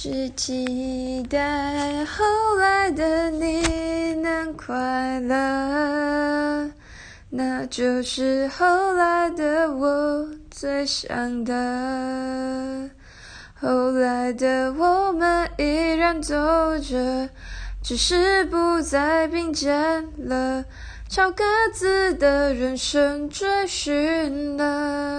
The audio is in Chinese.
只期待后来的你能快乐那就是后来的我最想的。后来的我们依然走着只是不再并肩了朝各自的人生追寻了